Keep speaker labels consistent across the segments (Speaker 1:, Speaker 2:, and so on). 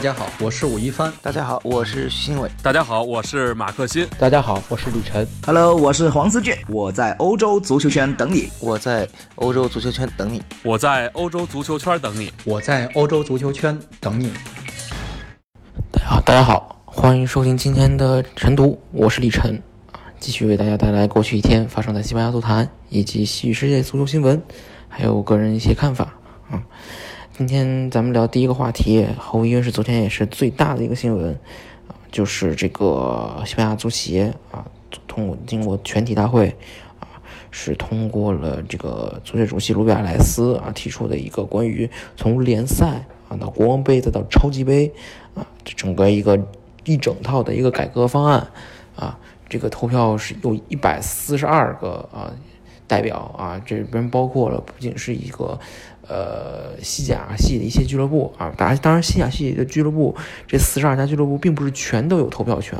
Speaker 1: 大家好，我是武一帆。
Speaker 2: 大家好，我是徐新伟。
Speaker 3: 大家好，我是马克新。
Speaker 4: 大家好，我是李晨。
Speaker 5: Hello，我是黄思俊。我在欧洲足球圈等你。
Speaker 2: 我在欧洲足球圈等你。
Speaker 3: 我在欧洲足球圈等你。
Speaker 1: 我在欧洲足球圈等你。
Speaker 4: 大家好，大家好，欢迎收听今天的晨读，我是李晨啊，继续为大家带来过去一天发生在西班牙足坛以及西语世界足球新闻，还有个人一些看法啊。今天咱们聊第一个话题，毫无疑问是昨天也是最大的一个新闻啊，就是这个西班牙足协啊，通过经过全体大会啊，是通过了这个足协主席卢比亚莱斯啊提出的一个关于从联赛啊到国王杯再到超级杯啊这整个一个一整套的一个改革方案啊，这个投票是有一百四十二个啊代表啊，这边包括了不仅是一个。呃，西甲系的一些俱乐部啊，当然，当然，西甲系的俱乐部这四十二家俱乐部并不是全都有投票权，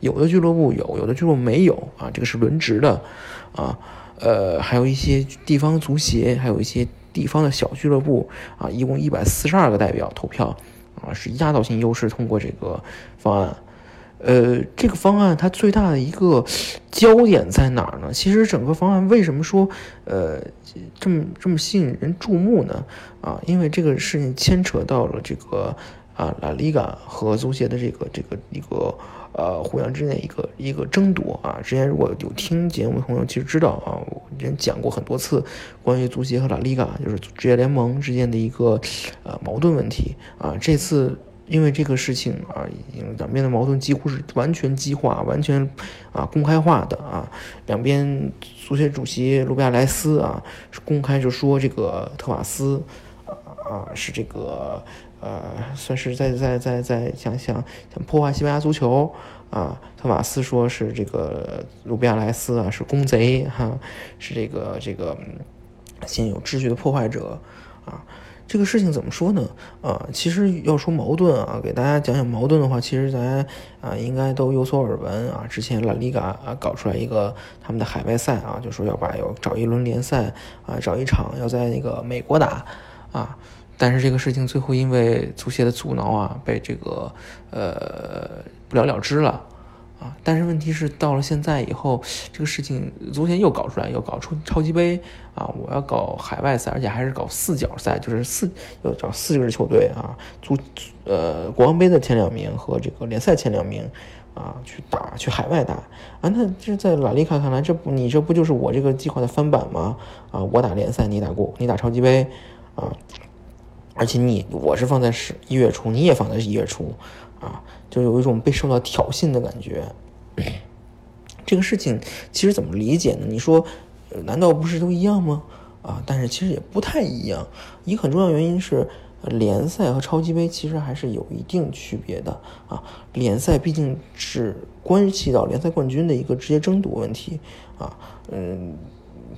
Speaker 4: 有的俱乐部有，有的俱乐部没有啊，这个是轮值的啊。呃，还有一些地方足协，还有一些地方的小俱乐部啊，一共一百四十二个代表投票啊，是压倒性优势通过这个方案。呃，这个方案它最大的一个焦点在哪儿呢？其实整个方案为什么说呃这么这么吸引人注目呢？啊，因为这个事情牵扯到了这个啊拉里嘎和足协的这个这个一个呃互相之间一个一个争夺啊。之前如果有听节目的朋友其实知道啊，我之前讲过很多次关于足协和拉里嘎就是职业联盟之间的一个呃矛盾问题啊。这次。因为这个事情啊，已经两边的矛盾几乎是完全激化、完全啊公开化的啊。两边足协主席卢比亚莱斯啊是公开就说这个特瓦斯啊啊是这个呃算是在在在在想想想破坏西班牙足球啊。特瓦斯说是这个卢比亚莱斯啊是公贼哈，是这个这个现有秩序的破坏者啊。这个事情怎么说呢？啊，其实要说矛盾啊，给大家讲讲矛盾的话，其实大家啊应该都有所耳闻啊。之前拉里嘎啊搞出来一个他们的海外赛啊，就说要把要找一轮联赛啊，找一场要在那个美国打啊，但是这个事情最后因为足协的阻挠啊，被这个呃不了了之了。啊，但是问题是到了现在以后，这个事情足协又搞出来，又搞出超级杯啊！我要搞海外赛，而且还是搞四角赛，就是四要找四支球队啊，足呃国王杯的前两名和这个联赛前两名啊去打去海外打啊！那这在拉里卡看来，这不你这不就是我这个计划的翻版吗？啊，我打联赛，你打过你打超级杯啊！而且你我是放在十一月初，你也放在一月初。啊，就有一种被受到挑衅的感觉。这个事情其实怎么理解呢？你说，难道不是都一样吗？啊，但是其实也不太一样。一个很重要原因是，联赛和超级杯其实还是有一定区别的啊。联赛毕竟是关系到联赛冠军的一个直接争夺问题啊。嗯，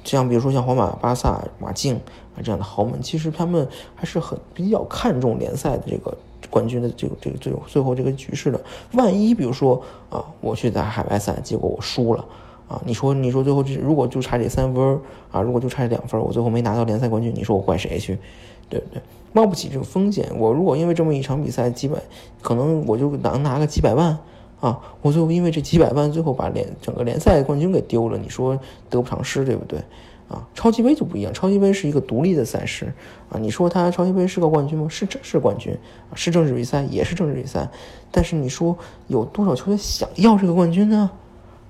Speaker 4: 像比如说像皇马、巴萨、马竞啊这样的豪门，其实他们还是很比较看重联赛的这个。冠军的这个这个最最后这个局势的，万一比如说啊，我去打海外赛，结果我输了啊，你说你说最后这如果就差这三分啊，如果就差这两分，我最后没拿到联赛冠军，你说我怪谁去？对不对？冒不起这个风险。我如果因为这么一场比赛几百，可能我就能拿个几百万啊，我最后因为这几百万，最后把联整个联赛冠军给丢了，你说得不偿失，对不对？啊，超级杯就不一样，超级杯是一个独立的赛事啊。你说他超级杯是个冠军吗？是正是冠军，是正式比赛，也是正式比赛。但是你说有多少球队想要这个冠军呢？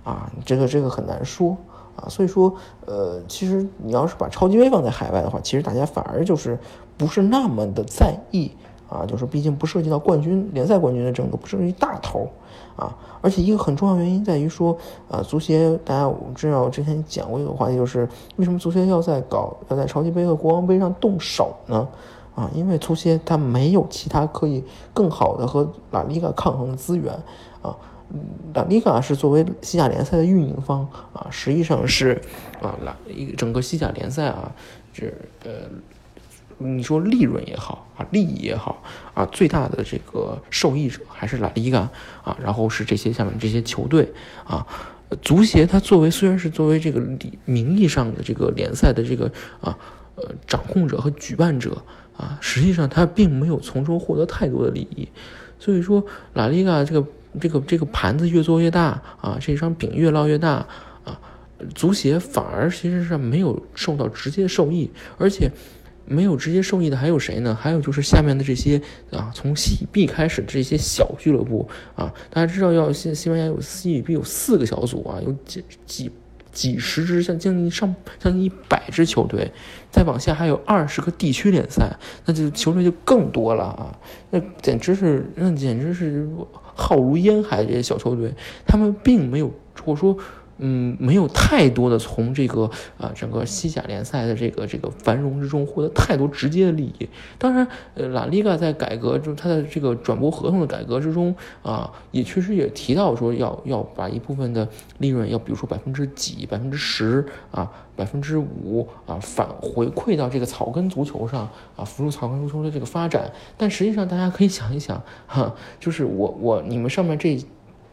Speaker 4: 啊，这个这个很难说啊。所以说，呃，其实你要是把超级杯放在海外的话，其实大家反而就是不是那么的在意啊，就是毕竟不涉及到冠军联赛冠军的争夺，不涉及大头。啊，而且一个很重要原因在于说，呃，足协大家我知道之前讲过一个话题，就是为什么足协要在搞要在超级杯和国王杯上动手呢？啊，因为足协它没有其他可以更好的和拉里嘎抗衡的资源啊，拉里嘎是作为西甲联赛的运营方啊，实际上是啊，拉一整个西甲联赛啊，是呃。你说利润也好啊，利益也好啊，最大的这个受益者还是拉里嘎啊，然后是这些下面这些球队啊，足协它作为虽然是作为这个名义上的这个联赛的这个啊呃掌控者和举办者啊，实际上他并没有从中获得太多的利益。所以说，拉里嘎这个这个这个盘子越做越大啊，这张饼越烙越大啊，足协反而其实是没有受到直接受益，而且。没有直接受益的还有谁呢？还有就是下面的这些啊，从西乙 B 开始的这些小俱乐部啊，大家知道要西西班牙有西乙 B 有四个小组啊，有几几几十支，像将近上将近一百支球队，再往下还有二十个地区联赛，那就球队就更多了啊，那简直是那简直是浩如烟海这些小球队，他们并没有或者说。嗯，没有太多的从这个啊整个西甲联赛的这个这个繁荣之中获得太多直接的利益。当然，呃，拉里嘎在改革就它的这个转播合同的改革之中啊，也确实也提到说要要把一部分的利润，要比如说百分之几、百分之十啊、百分之五啊返回馈到这个草根足球上啊，辅助草根足球的这个发展。但实际上，大家可以想一想哈，就是我我你们上面这。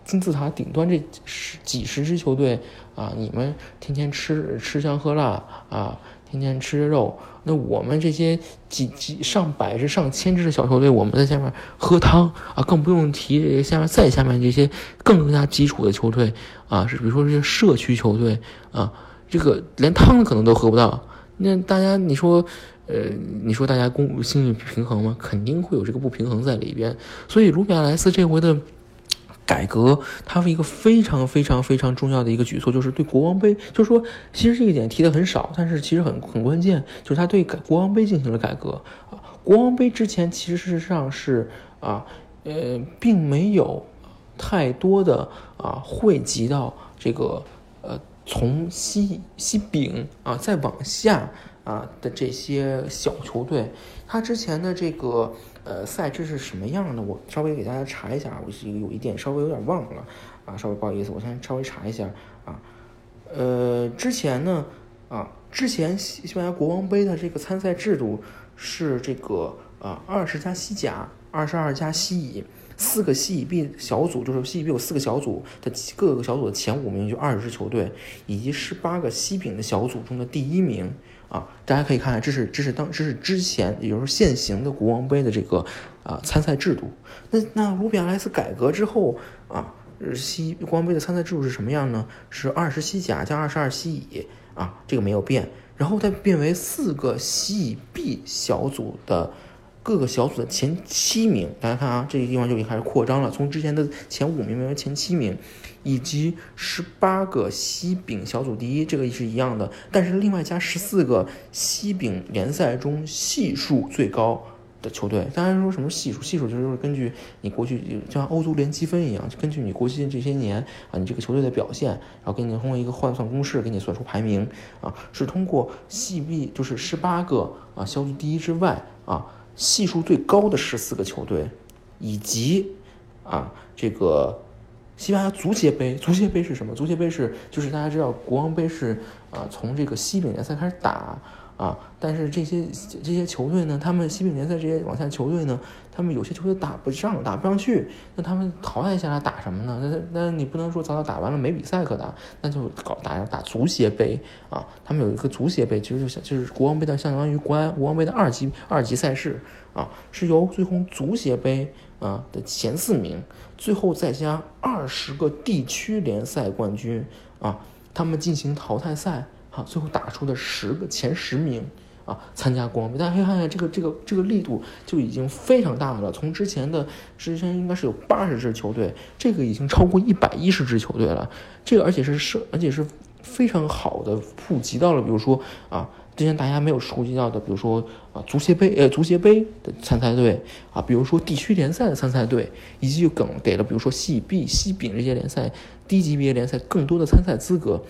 Speaker 4: 金字塔顶端这十几十支球队啊，你们天天吃吃香喝辣啊，天天吃肉。那我们这些几几上百支、上千支的小球队，我们在下面喝汤啊，更不用提这些下面再下面这些更加基础的球队啊，是比如说这些社区球队啊，这个连汤可能都喝不到。那大家你说，呃，你说大家公心理平衡吗？肯定会有这个不平衡在里边。所以卢比亚莱斯这回的。改革，它是一个非常非常非常重要的一个举措，就是对国王杯，就是说，其实这一点提的很少，但是其实很很关键，就是他对改国王杯进行了改革啊。国王杯之前其实事实上是啊，呃，并没有太多的啊汇集到这个呃从西西丙啊再往下啊的这些小球队，他之前的这个。呃，赛制是什么样的？我稍微给大家查一下，我是有一点稍微有点忘了啊，稍微不好意思，我先稍微查一下啊。呃，之前呢啊，之前西西班牙国王杯的这个参赛制度是这个啊，二十加西甲，二十二加西乙，四个西乙 B 小组，就是西乙 B 有四个小组的各个小组的前五名就二十支球队，以及十八个西丙的小组中的第一名。啊，大家可以看，这是这是当这是之前，也就是现行的国王杯的这个啊参赛制度。那那卢比亚莱斯改革之后啊，西国王杯的参赛制度是什么样呢？是二十西甲加二十二西乙啊，这个没有变。然后再变为四个西乙 B 小组的。各个小组的前七名，大家看啊，这个地方就已经开始扩张了，从之前的前五名变为前七名，以及十八个西丙小组第一，这个是一样的，但是另外加十四个西丙联赛中系数最高的球队。当然说什么系数，系数就是根据你过去就像欧足联积分一样，根据你过去这些年啊，你这个球队的表现，然后给你通过一个换算公式给你算出排名啊，是通过系 B 就是十八个啊小组第一之外啊。系数最高的十四个球队，以及啊，这个西班牙足协杯，足协杯是什么？足协杯是就是大家知道，国王杯是啊，从这个西丙联赛开始打。啊，但是这些这些球队呢，他们西丙联赛这些往下球队呢，他们有些球队打不上，打不上去，那他们淘汰下来打什么呢？那那你不能说早早打完了没比赛可打，那就搞打打足协杯啊。他们有一个足协杯，其实就是就是国王杯的，相当于国安国王杯的二级二级赛事啊，是由最后足协杯啊的前四名，最后再加二十个地区联赛冠军啊，他们进行淘汰赛。啊，最后打出的十个前十名啊，参加国王杯，大家可以看看这个这个这个力度就已经非常大了。从之前的之前应该是有八十支球队，这个已经超过一百一十支球队了。这个而且是是而且是非常好的普及到了，比如说啊，之前大家没有触及到的，比如说啊足协杯呃足协杯的参赛队啊，比如说地区联赛的参赛队，以及梗给了比如说西乙、西丙这些联赛低级别联赛更多的参赛资格。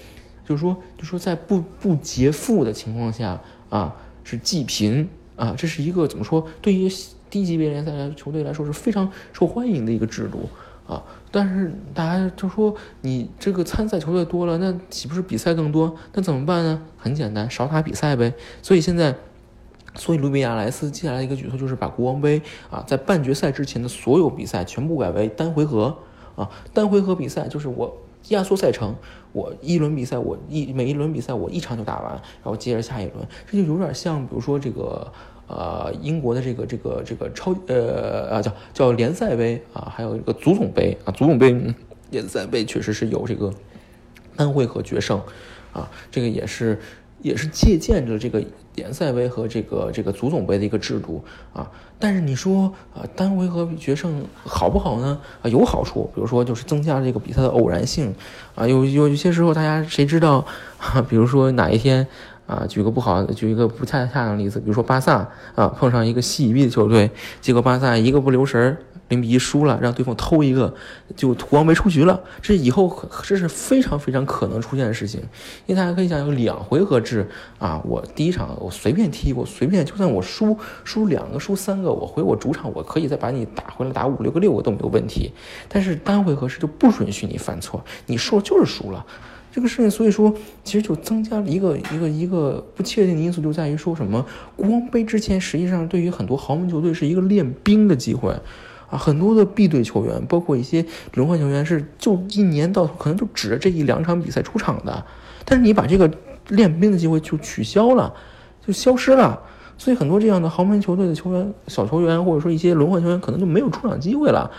Speaker 4: 就是说，就说在不不劫富的情况下啊，是济贫啊，这是一个怎么说？对于低级别联赛来球队来说是非常受欢迎的一个制度啊。但是大家就说，你这个参赛球队多了，那岂不是比赛更多？那怎么办呢？很简单，少打比赛呗。所以现在，所以卢比亚莱斯接下来一个举措就是把国王杯啊，在半决赛之前的所有比赛全部改为单回合啊，单回合比赛就是我。压缩赛程，我一轮比赛，我一每一轮比赛我一场就打完，然后接着下一轮，这就有点像，比如说这个呃英国的这个这个这个超呃啊叫叫联赛杯啊，还有一个足总杯啊，足总杯、联赛杯确实是有这个单回合决胜啊，这个也是也是借鉴着这个联赛杯和这个这个足总杯的一个制度啊。但是你说啊，单回合决胜好不好呢？啊，有好处，比如说就是增加这个比赛的偶然性啊。有有有些时候，大家谁知道啊？比如说哪一天啊，举个不好，举一个不恰恰当的例子，比如说巴萨啊碰上一个西乙 B 的球队，结果巴萨一个不留神儿。零比一输了，让对方偷一个，就国王杯出局了。这以后这是非常非常可能出现的事情，因为大家可以想有两回合制啊，我第一场我随便踢，我随便就算我输输两个输三个，我回我主场我可以再把你打回来，打五六个六个都没有问题。但是单回合制就不允许你犯错，你输了就是输了。这个事情，所以说其实就增加了一个一个一个不确定的因素，就在于说什么国王杯之前，实际上对于很多豪门球队是一个练兵的机会。啊，很多的 B 队球员，包括一些轮换球员，是就一年到头可能就指着这一两场比赛出场的。但是你把这个练兵的机会就取消了，就消失了。所以很多这样的豪门球队的球员、小球员，或者说一些轮换球员，可能就没有出场机会了。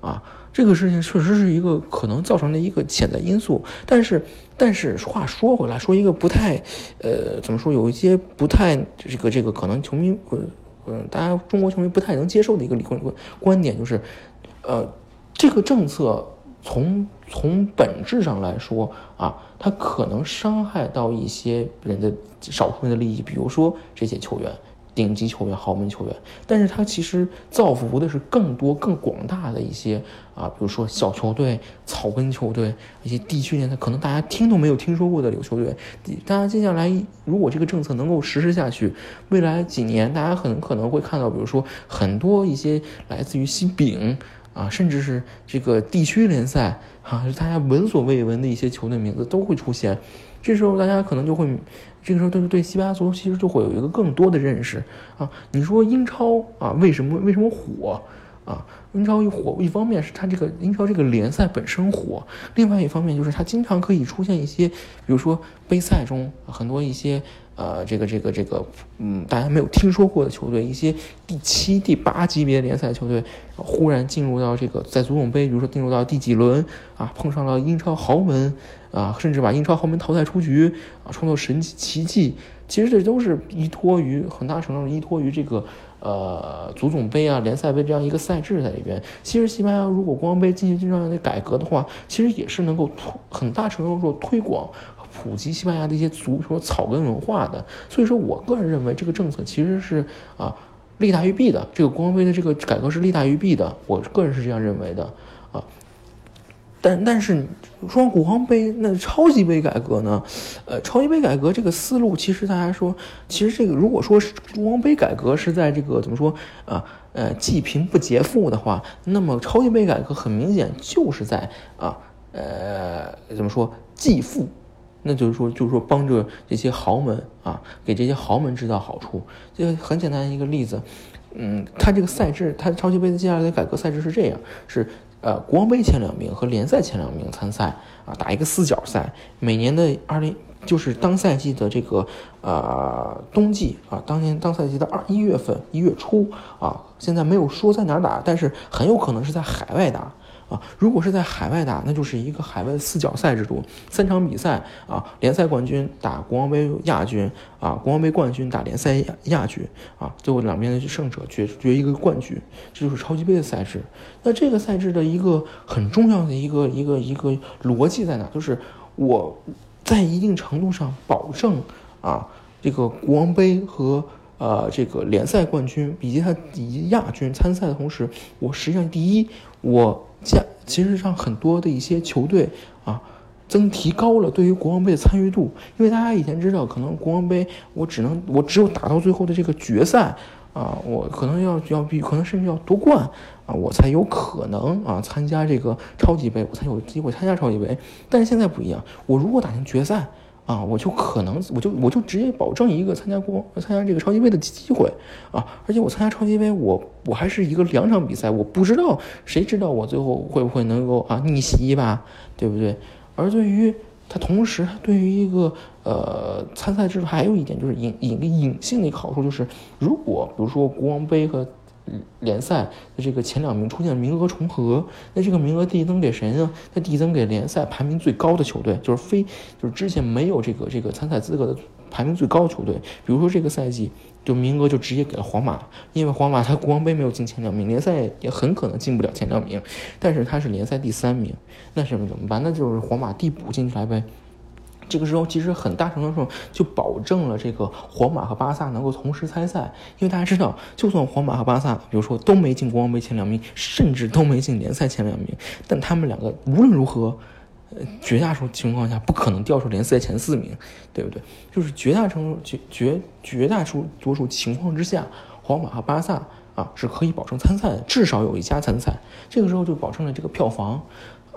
Speaker 4: 啊，这个事情确实是一个可能造成的一个潜在因素。但是，但是话说回来，说一个不太，呃，怎么说，有一些不太这个这个可能球迷呃。嗯，大家中国球迷不太能接受的一个理论观点就是，呃，这个政策从从本质上来说啊，它可能伤害到一些人的少数人的利益，比如说这些球员。顶级球员、豪门球员，但是他其实造福的是更多、更广大的一些啊，比如说小球队、草根球队、一些地区联赛，可能大家听都没有听说过的有球队。大家接下来，如果这个政策能够实施下去，未来几年，大家很可能会看到，比如说很多一些来自于西丙啊，甚至是这个地区联赛啊，大家闻所未闻的一些球队名字都会出现。这时候大家可能就会。这个时候，对对西班牙足球其实就会有一个更多的认识啊。你说英超啊，为什么为什么火啊？英超一火，一方面是它这个英超这个联赛本身火，另外一方面就是它经常可以出现一些，比如说杯赛中很多一些。呃，这个这个这个，嗯，大家没有听说过的球队，一些第七、第八级别联赛球队，忽然进入到这个在足总杯，比如说进入到第几轮啊，碰上了英超豪门啊，甚至把英超豪门淘汰出局啊，创造神奇迹。其实这都是依托于很大程度上依托于这个呃足总杯啊、联赛杯这样一个赛制在里边。其实西班牙如果国王杯进行这样的改革的话，其实也是能够很大程度上推广。普及西班牙的一些足球草根文化的，所以说我个人认为这个政策其实是啊利大于弊的。这个国王杯的这个改革是利大于弊的，我个人是这样认为的啊。但但是说国王杯那超级杯改革呢？呃，超级杯改革这个思路其实大家说，其实这个如果说是国王杯改革是在这个怎么说啊呃济贫不劫富的话，那么超级杯改革很明显就是在啊呃怎么说济富。那就是说，就是说，帮着这些豪门啊，给这些豪门制造好处。这个很简单一个例子，嗯，他这个赛制，他超级杯的接下来的改革赛制是这样：是呃，国王杯前两名和联赛前两名参赛啊，打一个四角赛。每年的二零就是当赛季的这个呃冬季啊，当年当赛季的二一月份一月初啊，现在没有说在哪打，但是很有可能是在海外打。啊，如果是在海外打，那就是一个海外四角赛制度，三场比赛啊，联赛冠军打国王杯亚军啊，国王杯冠军打联赛亚亚军啊，最后两边的胜者决决一个冠军，这就是超级杯的赛制。那这个赛制的一个很重要的一个一个一个逻辑在哪？就是我在一定程度上保证啊，这个国王杯和呃这个联赛冠军以及他以及亚军参赛的同时，我实际上第一我。加其实让很多的一些球队啊，增提高了对于国王杯的参与度，因为大家以前知道，可能国王杯我只能我只有打到最后的这个决赛啊，我可能要要比可能甚至要夺冠啊，我才有可能啊参加这个超级杯，我才有机会参加超级杯。但是现在不一样，我如果打进决赛。啊，我就可能，我就我就直接保证一个参加国参加这个超级杯的机会啊！而且我参加超级杯，我我还是一个两场比赛，我不知道谁知道我最后会不会能够啊逆袭吧，对不对？而对于他同时它对于一个呃参赛制度还有一点就是隐隐个隐性的一个好处，就是如果比如说国王杯和联赛的这个前两名出现名额重合，那这个名额递增给谁呢？它递增给联赛排名最高的球队，就是非就是之前没有这个这个参赛资格的排名最高的球队。比如说这个赛季，就名额就直接给了皇马，因为皇马它国王杯没有进前两名，联赛也很可能进不了前两名，但是它是联赛第三名，那什么怎么办？那就是皇马递补进来呗。这个时候其实很大程度上就保证了这个皇马和巴萨能够同时参赛，因为大家知道，就算皇马和巴萨，比如说都没进国王杯前两名，甚至都没进联赛前两名，但他们两个无论如何，呃，绝大数情况下不可能掉出联赛前四名，对不对？就是绝大程度绝绝绝大数多数情况之下，皇马和巴萨啊是可以保证参赛的，至少有一家参赛，这个时候就保证了这个票房。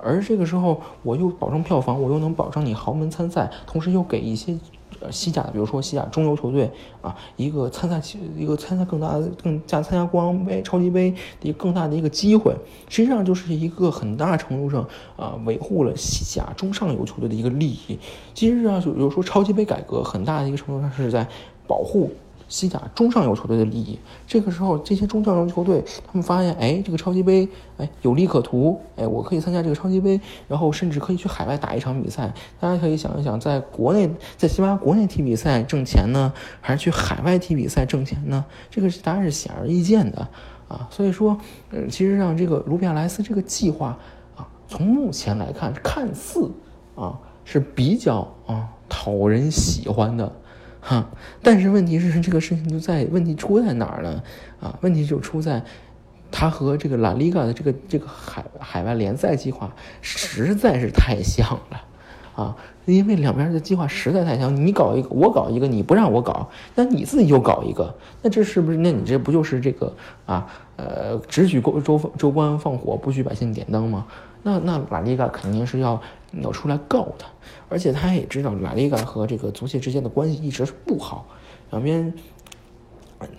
Speaker 4: 而这个时候，我又保证票房，我又能保证你豪门参赛，同时又给一些呃西甲，比如说西甲中游球队啊，一个参赛一个参赛更大的、更加参加国王杯、超级杯的一个更大的一个机会。实际上就是一个很大程度上啊，维护了西甲中上游球队的一个利益。其实啊，有时说超级杯改革，很大的一个程度上是在保护。西甲中上游球队的利益，这个时候这些中上游球队，他们发现，哎，这个超级杯，哎，有利可图，哎，我可以参加这个超级杯，然后甚至可以去海外打一场比赛。大家可以想一想，在国内，在西班牙国内踢比赛挣钱呢，还是去海外踢比赛挣钱呢？这个答案是显而易见的啊。所以说，呃，其实让这个卢比亚莱斯这个计划啊，从目前来看，看似啊是比较啊讨人喜欢的。哈，但是问题是这个事情就在问题出在哪儿呢？啊，问题就出在，他和这个拉里嘎的这个这个海海外联赛计划实在是太像了，啊，因为两边的计划实在太像，你搞一个，我搞一个，你不让我搞，那你自己又搞一个，那这是不是？那你这不就是这个啊？呃，只许州州州官放火，不许百姓点灯吗？那那拉里嘎肯定是要要出来告他。而且他也知道拉里嘎和这个足协之间的关系一直是不好，两边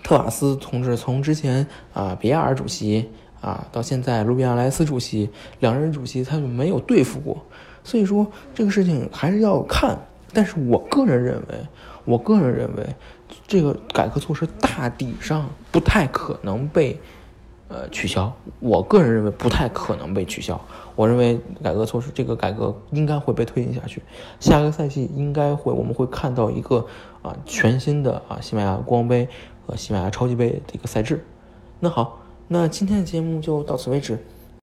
Speaker 4: 特瓦斯同志从之前啊比亚尔主席啊到现在卢比亚莱斯主席两任主席他就没有对付过，所以说这个事情还是要看。但是我个人认为，我个人认为这个改革措施大体上不太可能被。呃，取消，我个人认为不太可能被取消。我认为改革措施，这个改革应该会被推进下去。下个赛季应该会，我们会看到一个啊全新的啊西班牙国王杯和西班牙超级杯的一个赛制。那好，那今天的节目就到此为止。